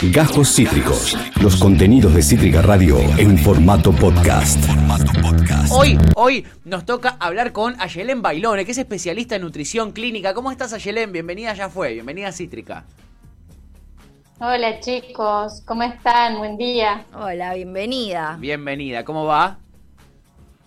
Gajos Cítricos. Los contenidos de Cítrica Radio en formato podcast. Hoy, hoy nos toca hablar con Ayelén Bailone, que es especialista en nutrición clínica. ¿Cómo estás, Ayelén? Bienvenida, ya fue. Bienvenida a Cítrica. Hola chicos, ¿cómo están? Buen día. Hola, bienvenida. Bienvenida, ¿cómo va?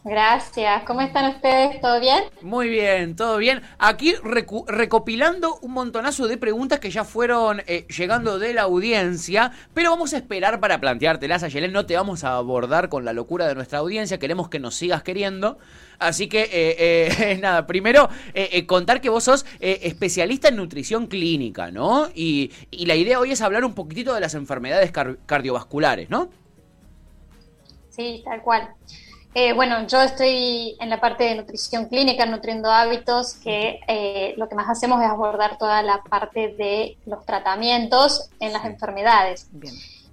Gracias. ¿Cómo están ustedes? ¿Todo bien? Muy bien, todo bien. Aquí recopilando un montonazo de preguntas que ya fueron eh, llegando de la audiencia, pero vamos a esperar para planteártelas, Ayelén. No te vamos a abordar con la locura de nuestra audiencia, queremos que nos sigas queriendo. Así que, eh, eh nada, primero eh, contar que vos sos especialista en nutrición clínica, ¿no? Y, y, la idea hoy es hablar un poquitito de las enfermedades cardiovasculares, ¿no? Sí, tal cual. Eh, bueno, yo estoy en la parte de nutrición clínica, nutriendo hábitos, que eh, lo que más hacemos es abordar toda la parte de los tratamientos en las enfermedades.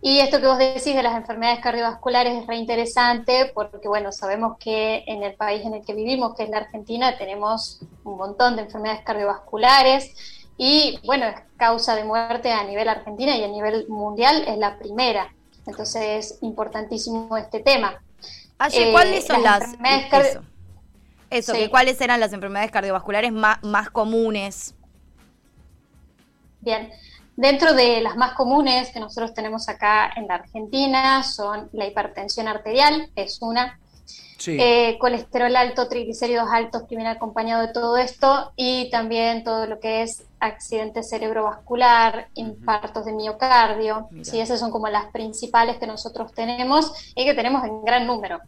Y esto que vos decís de las enfermedades cardiovasculares es reinteresante porque, bueno, sabemos que en el país en el que vivimos, que es la Argentina, tenemos un montón de enfermedades cardiovasculares y, bueno, es causa de muerte a nivel argentina y a nivel mundial es la primera. Entonces es importantísimo este tema. Eh, ¿cuáles son las... eso, ¿cuáles eran las enfermedades cardiovasculares más, más comunes? Bien, dentro de las más comunes que nosotros tenemos acá en la Argentina son la hipertensión arterial, es una, eh, colesterol alto, triglicéridos altos que viene acompañado de todo esto y también todo lo que es accidente cerebrovascular, infartos de miocardio. Sí, esas son como las principales que nosotros tenemos y que tenemos en gran número.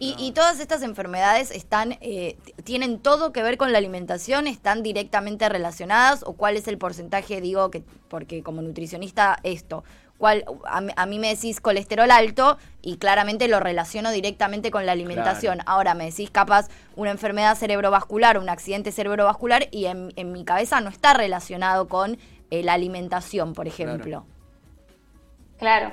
Y, todas estas enfermedades están, eh, tienen todo que ver con la alimentación, están directamente relacionadas o cuál es el porcentaje, digo que porque como nutricionista esto, cuál a, mí me decís colesterol alto y claramente lo relaciono directamente con la alimentación. Ahora me decís capaz una enfermedad cerebrovascular, un accidente cerebrovascular y en, mi cabeza no está relacionado con eh, la alimentación, por ejemplo. claro.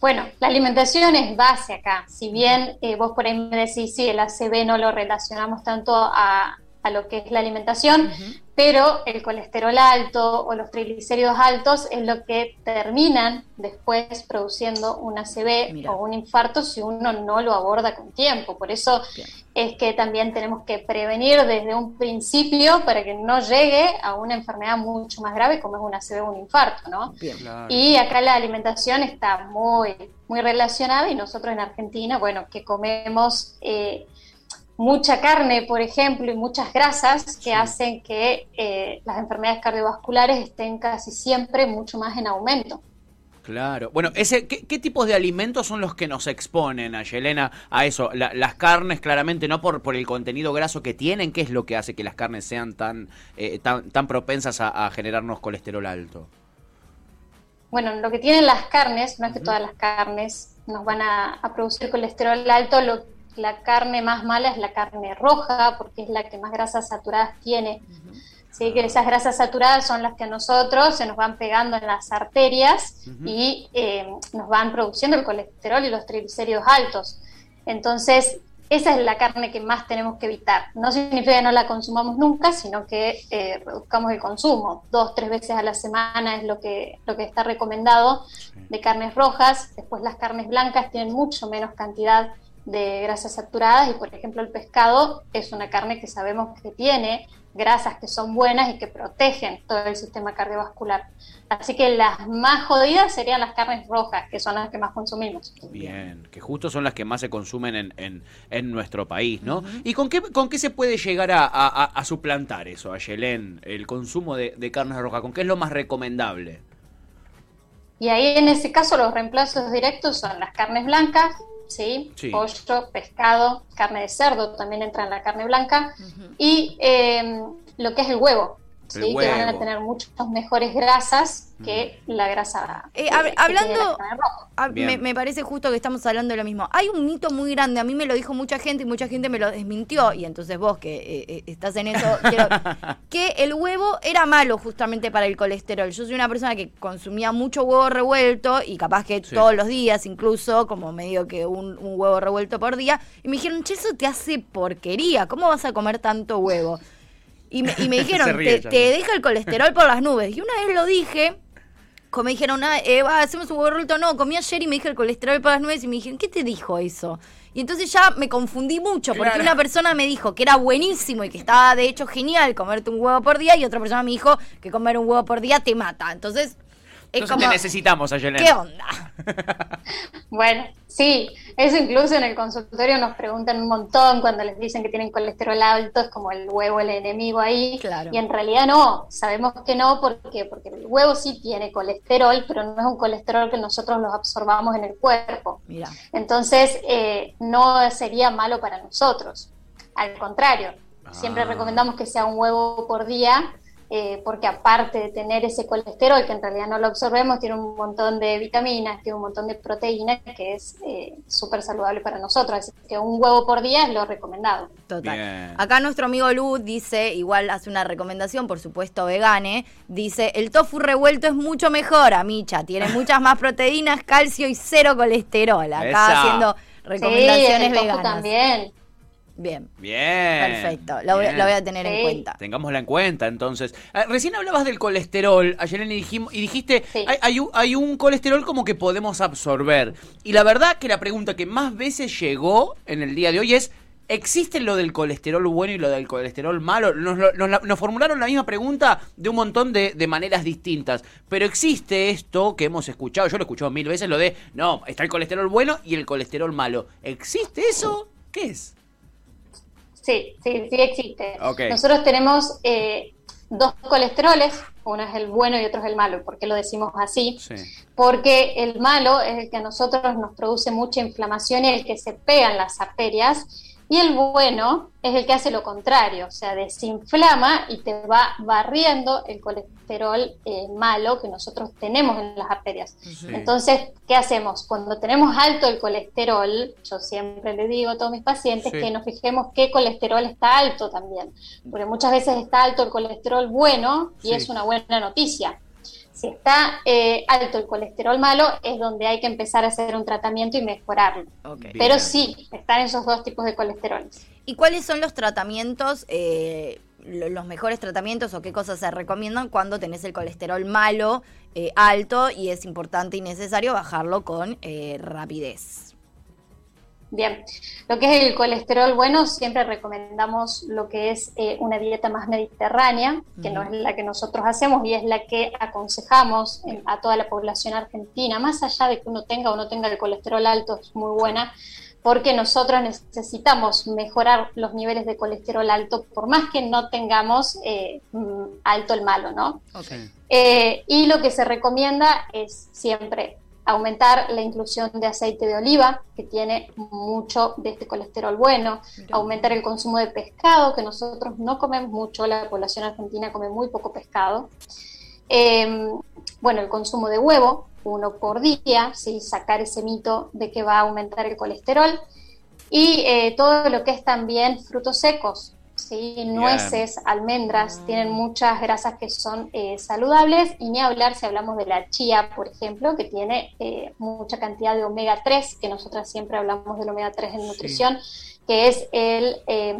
Bueno, la alimentación es base acá. Si bien eh, vos por ahí me decís, sí, el ACV no lo relacionamos tanto a, a lo que es la alimentación, pero el colesterol alto o los triglicéridos altos es lo que terminan después produciendo un ACV o un infarto si uno no lo aborda con tiempo. Por eso es que también tenemos que prevenir desde un principio para que no llegue a una enfermedad mucho más grave como es un ACV o un infarto, ¿no? Y acá la alimentación está muy, muy relacionada y nosotros en Argentina, bueno, que comemos... Eh, mucha carne, por ejemplo, y muchas grasas que hacen que eh, las enfermedades cardiovasculares estén casi siempre mucho más en aumento. Claro. Bueno, ese, ¿qué, tipos de alimentos son los que nos exponen a Yelena a eso? las carnes, claramente, no por, por el contenido graso que tienen. ¿Qué es lo que hace que las carnes sean tan, eh, tan, tan, propensas a, generarnos colesterol alto? Bueno, lo que tienen las carnes, no es que todas las carnes nos van a, a producir colesterol alto, lo la carne más mala es la carne roja, porque es la que más grasas saturadas tiene. ¿sí? Que esas grasas saturadas son las que a nosotros se nos van pegando en las arterias y eh, nos van produciendo el colesterol y los triglicéridos altos. Entonces, esa es la carne que más tenemos que evitar. No significa que no la consumamos nunca, sino que eh, reduzcamos el consumo. Dos, tres veces a la semana es lo que, lo que está recomendado de carnes rojas. Después las carnes blancas tienen mucho menos cantidad de grasas saturadas y por ejemplo el pescado es una carne que sabemos que tiene grasas que son buenas y que protegen todo el sistema cardiovascular. Así que las más jodidas serían las carnes rojas, que son las que más consumimos. Bien, que justo son las que más se consumen en, en, en nuestro país, ¿no? ¿Y con qué, con qué se puede llegar a, a, suplantar eso, a Yelén, el consumo de, de carnes rojas? ¿Con qué es lo más recomendable? Y ahí en ese caso los reemplazos directos son las carnes blancas, ¿sí? pollo, pescado, carne de cerdo también entra en la carne blanca, y em, lo que es el huevo, ¿sí? que van a tener muchas mejores grasas que la grasa. Eh, hablando, me, parece justo que estamos hablando de lo mismo. Hay un mito muy grande, a mí me lo dijo mucha gente y mucha gente me lo desmintió, y entonces vos que eh, eh, estás en eso, que el huevo era malo justamente para el colesterol. Yo soy una persona que consumía mucho huevo revuelto y capaz que todos los días, incluso como medio que un, huevo revuelto por día, y me dijeron, che, eso te hace porquería, ¿cómo vas a comer tanto huevo? Y me, dijeron, te, te deja el colesterol por las nubes. Y una vez lo dije asco. Me dijeron, ah, eh, va, hacemos un huevo. No, comí ayer y me dije el colesterol para las nueves y me dijeron, ¿qué te dijo eso? Y entonces ya me confundí mucho, porque Claro. una persona me dijo que era buenísimo y que estaba de hecho genial comerte un huevo por día, y otra persona me dijo que comer un huevo por día te mata. Entonces, es Entonces como, te necesitamos, Ayelen. ¿qué onda? Bueno, sí, eso incluso en el consultorio nos preguntan un montón cuando les dicen que tienen colesterol alto, es como el huevo el enemigo ahí. Claro. Y en realidad no, sabemos que no, ¿por qué? Porque el huevo sí tiene colesterol, pero no es un colesterol que nosotros los absorbamos en el cuerpo. Mira, Entonces, eh, no sería malo para nosotros. Al contrario, siempre Ah. recomendamos que sea un huevo por día, eh, porque aparte de tener ese colesterol, que en realidad no lo absorbemos, tiene un montón de vitaminas, tiene un montón de proteínas, que es eh, súper saludable para nosotros. Así que un huevo por día es lo recomendado. total. Bien. Acá nuestro amigo Lu dice, igual hace una recomendación, por supuesto vegane, dice, el tofu revuelto es mucho mejor, amicha, tiene muchas más proteínas, calcio y cero colesterol. Acá Esa. haciendo Sí, recomendaciones el tofu veganas. también. Bien, Bien. perfecto, lo, voy- bien. lo voy a tener en cuenta. Tengámosla en cuenta, entonces. Ah, recién hablabas del colesterol, Ayelen, y, dijimos, y dijiste, Sí. hay, hay un, hay un colesterol como que podemos absorber. Y la verdad que la pregunta que más veces llegó en el día de hoy es, ¿existe lo del colesterol bueno y lo del colesterol malo? Nos, lo- nos la- nos formularon la misma pregunta de un montón de, de maneras distintas. Pero existe esto que hemos escuchado, yo lo he escuchado mil veces, lo de, no, está el colesterol bueno y el colesterol malo. ¿Existe eso? ¿Qué es? Sí, sí, sí existe. Nosotros tenemos eh, dos colesteroles, uno es el bueno y otro es el malo. ¿Por qué lo decimos así? Sí. Porque el malo es el que a nosotros nos produce mucha inflamación y el que se pega en las arterias. Y el bueno es el que hace lo contrario, o sea, desinflama y te va barriendo el colesterol eh, malo que nosotros tenemos en las arterias. Entonces, ¿qué hacemos? Cuando tenemos alto el colesterol, yo siempre le digo a todos mis pacientes Sí. que nos fijemos qué colesterol está alto también, porque muchas veces está alto el colesterol bueno y Sí. es una buena noticia. Si está eh, alto el colesterol malo, es donde hay que empezar a hacer un tratamiento y mejorarlo. Ok. Bien. Pero sí, están esos dos tipos de colesteroles. ¿Y cuáles son los tratamientos, eh, lo- los mejores tratamientos o qué cosas se recomiendan cuando tenés el colesterol malo, eh, alto y es importante y necesario bajarlo con eh, rapidez? Bien, lo que es el colesterol bueno, siempre recomendamos lo que es eh, una dieta más mediterránea, que no es la que nosotros hacemos y es la que aconsejamos en- a toda la población argentina, más allá de que uno tenga o no tenga el colesterol alto, es muy buena, porque nosotros necesitamos mejorar los niveles de colesterol alto, por más que no tengamos eh, mm, alto el malo, ¿no? Eh, y lo que se recomienda es siempre aumentar la inclusión de aceite de oliva, que tiene mucho de este colesterol bueno, aumentar el consumo de pescado, que nosotros no comemos mucho, la población argentina come muy poco pescado. Eh, bueno, el consumo de huevo, uno por día, ¿sí? sacar ese mito de que va a aumentar el colesterol. Y eh, todo lo que es también frutos secos, ¿sí? nueces, almendras, tienen muchas grasas que son eh, saludables. Y ni hablar si hablamos de la chía, por ejemplo, que tiene eh, mucha cantidad de omega 3, que nosotras siempre hablamos del omega 3 en nutrición, que es el... eh,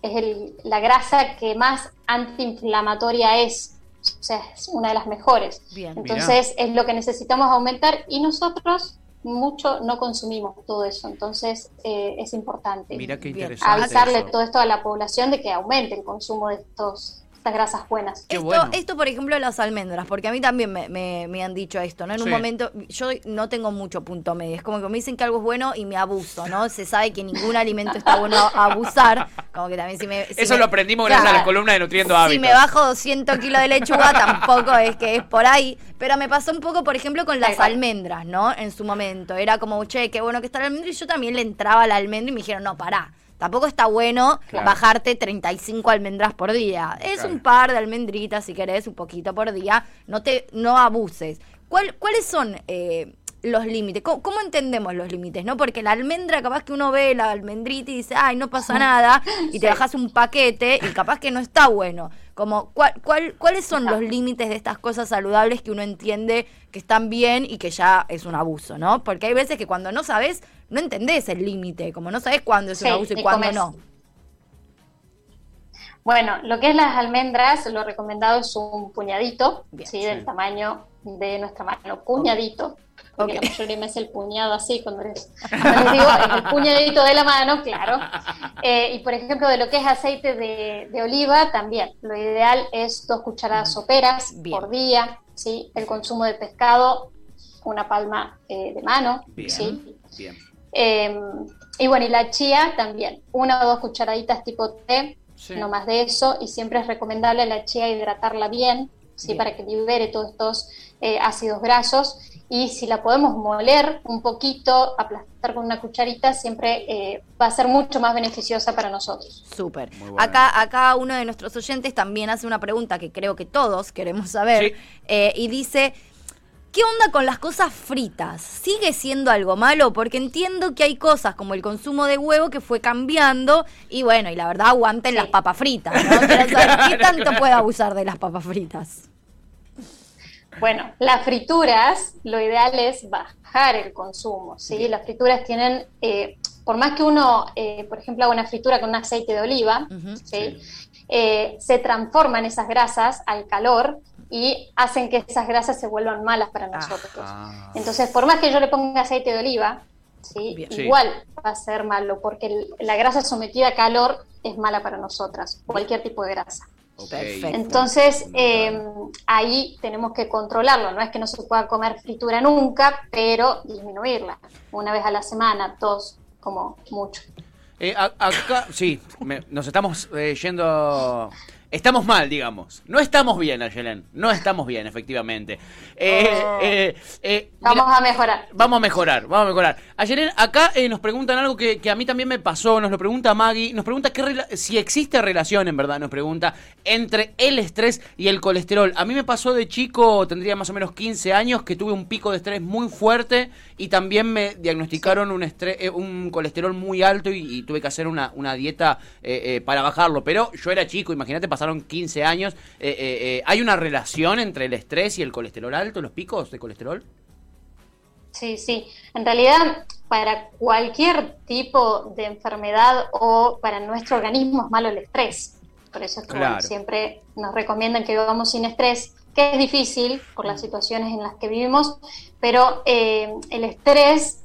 es el- la grasa que más antiinflamatoria es, o sea, es una de las mejores. Bien. Entonces es lo que necesitamos aumentar y nosotros mucho no consumimos todo eso, entonces eh, es importante Mira qué Bien. interesante. avisarle eso. todo esto a la población de que aumente el consumo de estos, estas grasas buenas. Qué esto, bueno. esto, por ejemplo, las almendras, porque a mí también me, me- me han dicho esto, ¿no? En un momento, yo no tengo mucho punto medio, es como que me dicen que algo es bueno y me abuso, ¿no? Se sabe que ningún alimento está bueno a abusar, como que también si me... si Eso me- lo aprendimos gracias a la columna de Nutriendo Si Hábitos. me bajo 200 kilos de lechuga, tampoco es que es por ahí. Pero me pasó un poco, por ejemplo, con las almendras, ¿no? En su momento. Era como, che, qué bueno que está la almendra. Y yo también le entraba a la almendra y me dijeron, no, pará. Tampoco está bueno Claro. bajarte 35 almendras por día. Es Claro. un par de almendritas, si querés, un poquito por día. No te no abuses. ¿Cuál, ¿Cuáles son eh, los límites? ¿Cómo, cómo entendemos los límites? no Porque la almendra, capaz que uno ve la almendrita y dice, ay, no pasa nada, y te bajas un paquete y capaz que no está bueno. Como, ¿cuál, cuál, ¿Cuáles son los límites de estas cosas saludables que uno entiende que están bien y que ya es un abuso, ¿no? Porque hay veces que cuando no sabes, no entendés el límite, como no sabes cuándo es un abuso y y cuándo comes. no. Bueno, lo que es las almendras, lo recomendado es un puñadito, Bien. ¿sí? del Sí. tamaño de nuestra mano, puñadito, porque la mayoría me hace el puñado así cuando les, digo el puñadito de la mano, claro. Eh, y por ejemplo, de lo que es aceite de, oliva, también lo ideal es dos cucharadas soperas por día, ¿sí? El consumo de pescado, una palma eh, de mano, ¿sí? Em, y bueno, y la chía también, una o dos cucharaditas tipo té, no más de eso, y siempre es recomendable la chía hidratarla bien, ¿sí? para que libere todos estos eh, ácidos grasos. Y si la podemos moler un poquito, aplastar con una cucharita, siempre eh, va a ser mucho más beneficiosa para nosotros. Súper. Acá, acá uno de nuestros oyentes también hace una pregunta que creo que todos queremos saber. Eh, y dice, ¿Qué onda con las cosas fritas? ¿Sigue siendo algo malo? Porque entiendo que hay cosas como el consumo de huevo que fue cambiando y bueno, y la verdad aguanten las papas fritas, ¿no? ¿qué tanto puede abusar de las papas fritas? Bueno, las frituras, lo ideal es bajar el consumo, ¿sí? Las frituras tienen, eh, por más que uno, eh, por ejemplo, haga una fritura con un aceite de oliva, ¿sí? Eh, se transforman esas grasas al calor y hacen que esas grasas se vuelvan malas para nosotros. Entonces, por más que yo le ponga aceite de oliva, ¿sí? igual va a ser malo, porque la grasa sometida a calor es mala para nosotras, cualquier tipo de grasa. Entonces, em, ahí tenemos que controlarlo. No es que no se pueda comer fritura nunca, pero disminuirla. Una vez a la semana, dos, como mucho. Eh, acá, sí, nos estamos eh, yendo estamos mal, digamos. No estamos bien, Ayelen. No estamos bien, efectivamente. Eh, oh. eh, eh, vamos a mejorar. Vamos a mejorar, vamos a mejorar. Ayelen, acá nos preguntan algo que, a mí también me pasó, nos lo pregunta Maggie, nos pregunta qué si existe relación, en verdad, nos pregunta, entre el estrés y el colesterol. A mí me pasó de chico, tendría más o menos 15 años, que tuve un pico de estrés muy fuerte y también me diagnosticaron un, estrés, un colesterol muy alto y, tuve que hacer una, una dieta para bajarlo. Pero yo era chico, imagínate, pasaron 15 años. Eh, eh, eh, ¿Hay una relación entre el estrés y el colesterol alto, los picos de colesterol? Sí, sí. En realidad, para cualquier tipo de enfermedad o para nuestro organismo es malo el estrés. Por eso es que siempre nos recomiendan que vivamos sin estrés, que es difícil por las situaciones en las que vivimos, pero el estrés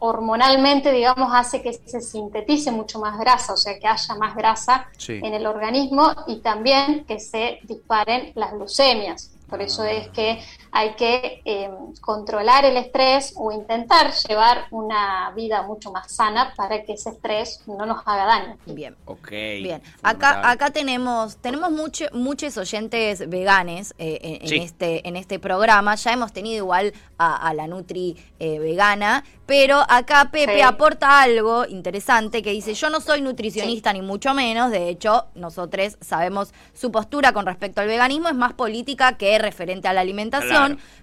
hormonalmente, digamos, hace que se sintetice mucho más grasa, o sea, que haya más grasa en el organismo y también que se disparen las glucemias. Por eso es que hay que em, controlar el estrés o intentar llevar una vida mucho más sana para que ese estrés no nos haga daño. Bien. Ok. Bien. Acá, acá tenemos, tenemos mucho, muchos oyentes veganes eh, en, este, en este programa. Ya hemos tenido igual a, la Nutri eh, vegana, pero acá Pepe aporta algo interesante que dice, yo no soy nutricionista ni mucho menos, de hecho, nosotros sabemos su postura con respecto al veganismo es más política que referente a la alimentación,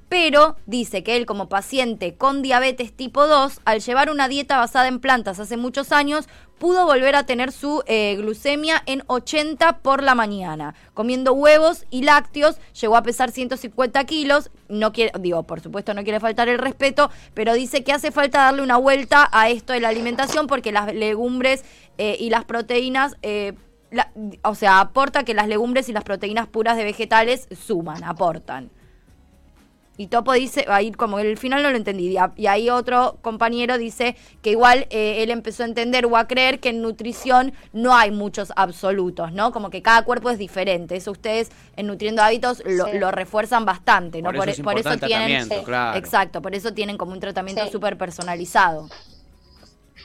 pero dice que él como paciente con diabetes tipo 2, al llevar una dieta basada en plantas hace muchos años, pudo volver a tener su eh, glucemia en 80 por la mañana. Comiendo huevos y lácteos, llegó a pesar 150 kilos. No quiere, digo, por supuesto no quiere faltar el respeto, pero dice que hace falta darle una vuelta a esto de la alimentación porque las legumbres eh, y las proteínas... Eh, o sea, aporta que las legumbres y las proteínas puras de vegetales suman, aportan. Y Topo dice, ahí como el final no lo entendí, y ahí otro compañero dice que igual eh, él empezó a entender o a creer que en nutrición no hay muchos absolutos, ¿no? Como que cada cuerpo es diferente. Eso ustedes en Nutriendo Hábitos lo, refuerzan bastante, ¿no? Por, eso, tienen... Exacto, por eso tienen como un tratamiento súper personalizado.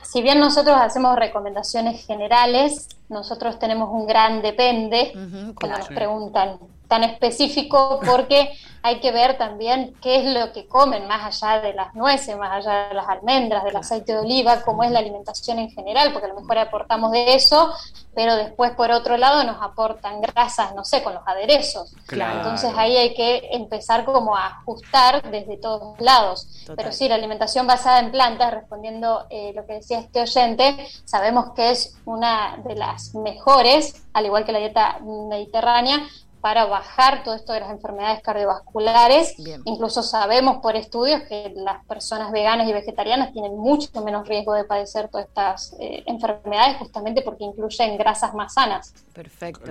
Si bien nosotros hacemos recomendaciones generales, nosotros tenemos un gran depende cuando nos preguntan tan específico porque hay que ver también qué es lo que comen más allá de las nueces, más allá de las almendras, del aceite de oliva, cómo es la alimentación en general, porque a lo mejor aportamos de eso, pero después por otro lado nos aportan grasas, no sé, con los aderezos. Entonces ahí hay que empezar como a ajustar desde todos lados. Pero sí, la alimentación basada en plantas, respondiendo eh, lo que decía este oyente, sabemos que es una de las mejores, al igual que la dieta mediterránea, para bajar todo esto de las enfermedades cardiovasculares. Incluso sabemos por estudios que las personas veganas y vegetarianas tienen mucho menos riesgo de padecer todas estas eh, enfermedades justamente porque incluyen grasas más sanas. Perfecto.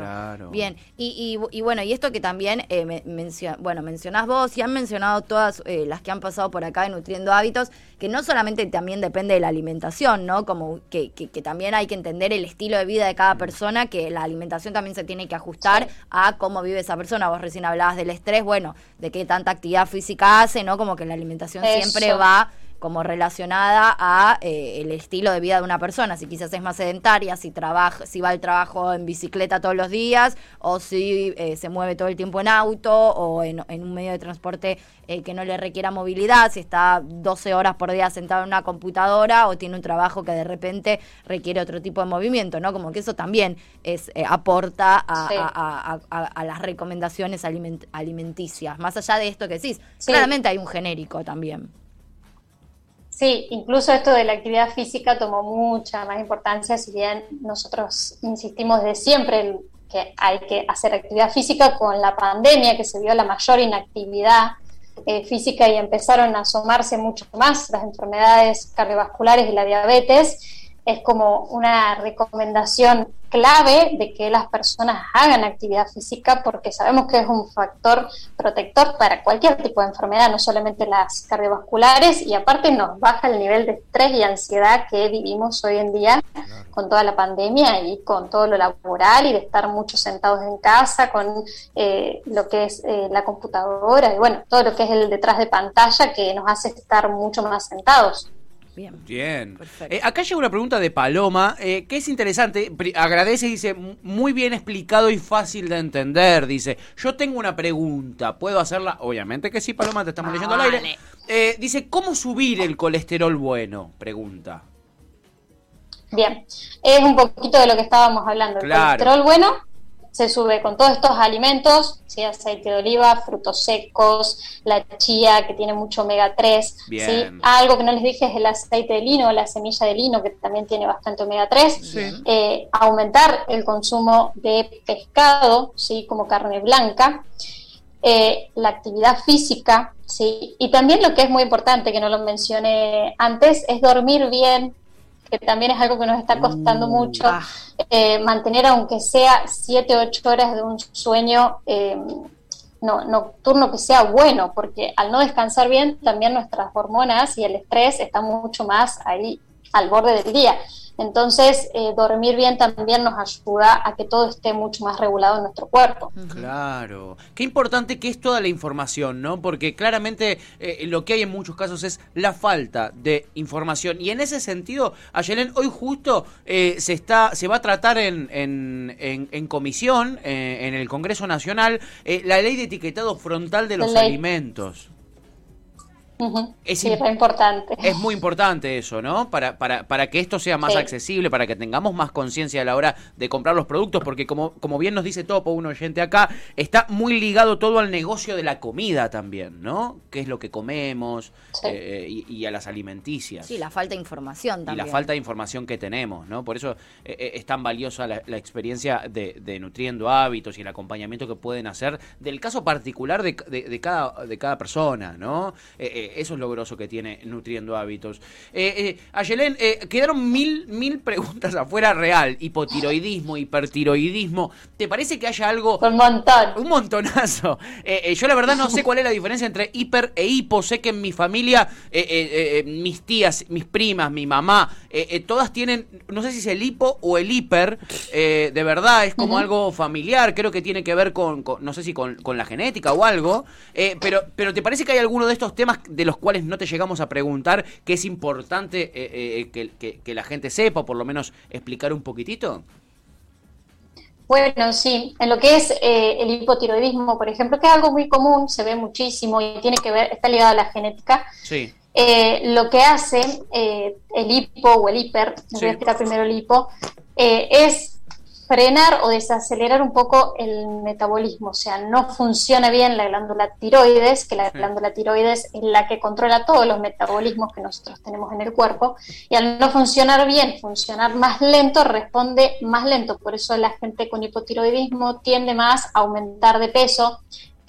Bien, y, y, bueno, y esto que también eh, bueno, mencionás vos y han mencionado todas eh, las que han pasado por acá de Nutriendo Hábitos, que no solamente también depende de la alimentación, ¿no? Como que, que, también hay que entender el estilo de vida de cada persona, que la alimentación también se tiene que ajustar a cómo vive esa persona. Vos recién hablabas del estrés, bueno, de qué tanta actividad física hace, ¿no? Como que la alimentación siempre va como relacionada a eh, el estilo de vida de una persona, si quizás es más sedentaria, si trabaja, si va al trabajo en bicicleta todos los días, o si eh, se mueve todo el tiempo en auto o en, un medio de transporte eh, que no le requiera movilidad, si está 12 horas por día sentado en una computadora o tiene un trabajo que de repente requiere otro tipo de movimiento, ¿no? Como que eso también es aporta a, las recomendaciones alimenticias. Más allá de esto que decís, claramente hay un genérico también. Sí, incluso esto de la actividad física tomó mucha más importancia, si bien nosotros insistimos de siempre que hay que hacer actividad física con la pandemia, que se vio la mayor inactividad eh, física y empezaron a asomarse mucho más las enfermedades cardiovasculares y la diabetes es como una recomendación clave de que las personas hagan actividad física porque sabemos que es un factor protector para cualquier tipo de enfermedad, no solamente las cardiovasculares, y aparte nos baja el nivel de estrés y ansiedad que vivimos hoy en día con toda la pandemia y con todo lo laboral y de estar mucho sentados en casa, con eh, lo que es eh, la computadora y bueno, todo lo que es el detrás de pantalla que nos hace estar mucho más sentados. Bien. Bien. Eh, acá llega una pregunta de Paloma, eh, que es interesante. Agradece, dice, muy bien explicado y fácil de entender. Dice, yo tengo una pregunta, ¿puedo hacerla? Obviamente que sí, Paloma, te estamos leyendo al aire. Eh, dice, ¿cómo subir el colesterol bueno? Pregunta. Bien, es un poquito de lo que estábamos hablando. El colesterol bueno se sube con todos estos alimentos, ¿sí? aceite de oliva, frutos secos, la chía que tiene mucho omega 3. ¿sí? Algo que no les dije es el aceite de lino, la semilla de lino que también tiene bastante omega 3. Eh, aumentar el consumo de pescado, ¿sí? como carne blanca. Eh, la actividad física, ¿sí? y también lo que es muy importante, que no lo mencioné antes, es dormir bien, que también es algo que nos está costando mm, mucho, ah. eh, mantener aunque sea 7, 8 horas de un sueño eh, no, nocturno que sea bueno, porque al no descansar bien, también nuestras hormonas y el estrés están mucho más ahí al borde del día. Entonces, eh, dormir bien también nos ayuda a que todo esté mucho más regulado en nuestro cuerpo. Claro. Qué importante que es toda la información, ¿no? Porque claramente eh, lo que hay en muchos casos es la falta de información. Y en ese sentido, Ayelen, hoy justo eh, se está se va a tratar en, en, en, comisión, en el Congreso Nacional, la ley de etiquetado frontal de los alimentos es, importante. Es muy importante eso, ¿no? Para, para, para que esto sea más accesible, para que tengamos más conciencia a la hora de comprar los productos, porque como, como bien nos dice Topo, un oyente acá, está muy ligado todo al negocio de la comida también, ¿no? ¿Qué es lo que comemos eh, y, a las alimenticias? Sí, la falta de información también. Y la falta de información que tenemos, ¿no? Por eso eh, eh, es tan valiosa la, experiencia de, Nutriendo Hábitos y el acompañamiento que pueden hacer del caso particular de, de, cada, de cada persona, ¿no? Eso es lo groso que tiene Nutriendo Hábitos. Eh, eh, Ayelén, eh, quedaron mil, mil preguntas afuera real. Hipotiroidismo, hipertiroidismo. ¿Te parece que haya algo... Un montón. Un montonazo. Eh, yo la verdad no sé cuál es la diferencia entre hiper e hipo. Sé que en mi familia, mis tías, mis primas, mi mamá, todas tienen, no sé si es el hipo o el hiper. de verdad, es como algo familiar. Creo que tiene que ver con, no sé si con, con, la genética o algo. pero, pero ¿te parece que hay alguno de estos temas de los cuales no te llegamos a preguntar, que es importante eh, eh, que, la gente sepa, o por lo menos explicar un poquitito? Bueno, sí, en lo que es eh, el hipotiroidismo, por ejemplo, que es algo muy común, se ve muchísimo y tiene que ver, está ligado a la genética. Sí. lo que hace el hipo o el hiper, voy a explicar primero el hipo, es frenar o desacelerar un poco el metabolismo, o sea, no funciona bien la glándula tiroides, que la glándula tiroides es la que controla todos los metabolismos que nosotros tenemos en el cuerpo, y al no funcionar bien, funcionar más lento, responde más lento, por eso la gente con hipotiroidismo tiende más a aumentar de peso,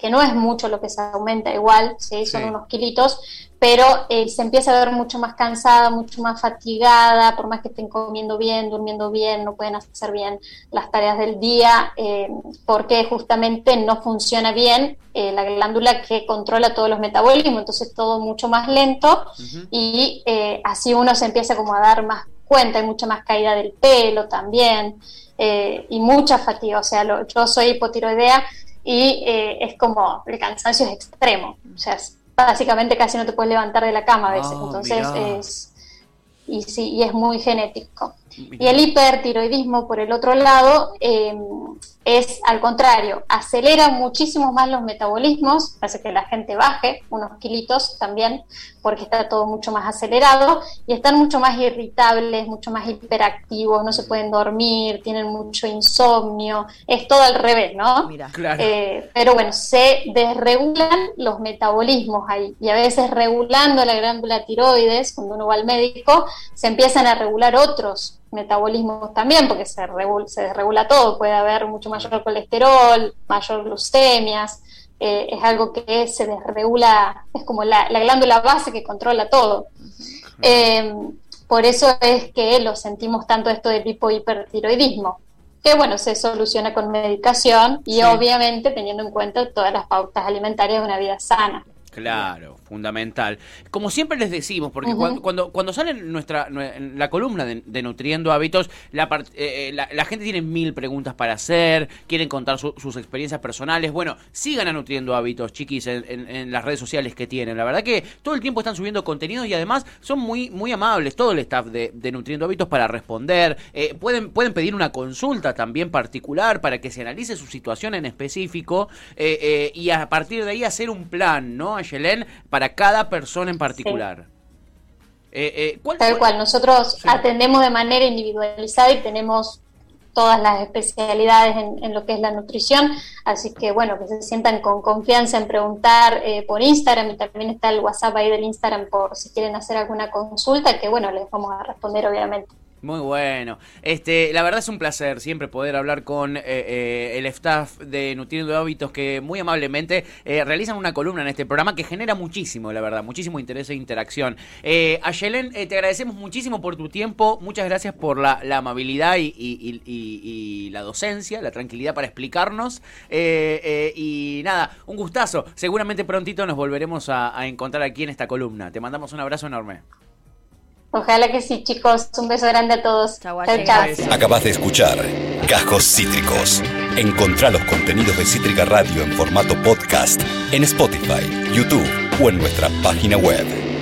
que no es mucho lo que se aumenta igual, ¿sí? son unos kilitos, pero eh, se empieza a ver mucho más cansada, mucho más fatigada, por más que estén comiendo bien, durmiendo bien, no pueden hacer bien las tareas del día, eh, porque justamente no funciona bien eh, la glándula que controla todos los metabolismos, entonces todo mucho más lento y así uno se empieza como a dar más cuenta, hay mucha más caída del pelo también y mucha fatiga, o sea, yo soy hipotiroidea y es como el cansancio es extremo, o sea, básicamente casi no te puedes levantar de la cama a veces, ah, entonces es y sí, y es muy genético. Y el hipertiroidismo, por el otro lado, eh, es al contrario, acelera muchísimo más los metabolismos, hace que la gente baje unos kilitos también, porque está todo mucho más acelerado, y están mucho más irritables, mucho más hiperactivos, no se pueden dormir, tienen mucho insomnio, es todo al revés, ¿no? Mira, eh, pero bueno, se desregulan los metabolismos ahí, y a veces regulando la glándula tiroides, cuando uno va al médico, se empiezan a regular otros metabolismos también, porque se, se desregula todo, puede haber mucho mayor colesterol, mayor glucemias, eh, es algo que se desregula, es como la, glándula base que controla todo. Em, por eso es que lo sentimos tanto esto del hipohipertiroidismo, que bueno, se soluciona con medicación y obviamente teniendo en cuenta todas las pautas alimentarias de una vida sana. Claro, fundamental. Como siempre les decimos, porque cuando, cuando, sale nuestra, la columna de, Nutriendo Hábitos, eh, eh, la, la, gente tiene mil preguntas para hacer, quieren contar sus experiencias personales. Bueno, sigan a Nutriendo Hábitos, chiquis, en, las redes sociales que tienen. La verdad que todo el tiempo están subiendo contenido y además son muy, muy amables, todo el staff de, Nutriendo Hábitos para responder. Eh, pueden, pueden pedir una consulta también particular para que se analice su situación en específico y a partir de ahí hacer un plan, ¿no? Yelén, para cada persona en particular. Eh, eh, Tal cual, nosotros atendemos de manera individualizada y tenemos todas las especialidades en, lo que es la nutrición, así que bueno, que se sientan con confianza en preguntar eh, por Instagram y también está el WhatsApp ahí del Instagram por si quieren hacer alguna consulta, que bueno, les vamos a responder obviamente. Muy bueno. Este, la verdad es un placer siempre poder hablar con eh, eh, el staff de Nutriendo Hábitos que muy amablemente eh, realizan una columna en este programa que genera muchísimo, la verdad, muchísimo interés e interacción. Eh, Ayelen, te agradecemos muchísimo por tu tiempo, muchas gracias por la, amabilidad y, la docencia, la tranquilidad para explicarnos. y nada, un gustazo. Seguramente prontito nos volveremos a encontrar aquí en esta columna. Te mandamos un abrazo enorme. Ojalá que sí, chicos. Un beso grande a todos. Chau, chau. Acabas de escuchar Cajos Cítricos. Encontrá los contenidos de Cítrica Radio en formato podcast en Spotify, YouTube o en nuestra página web.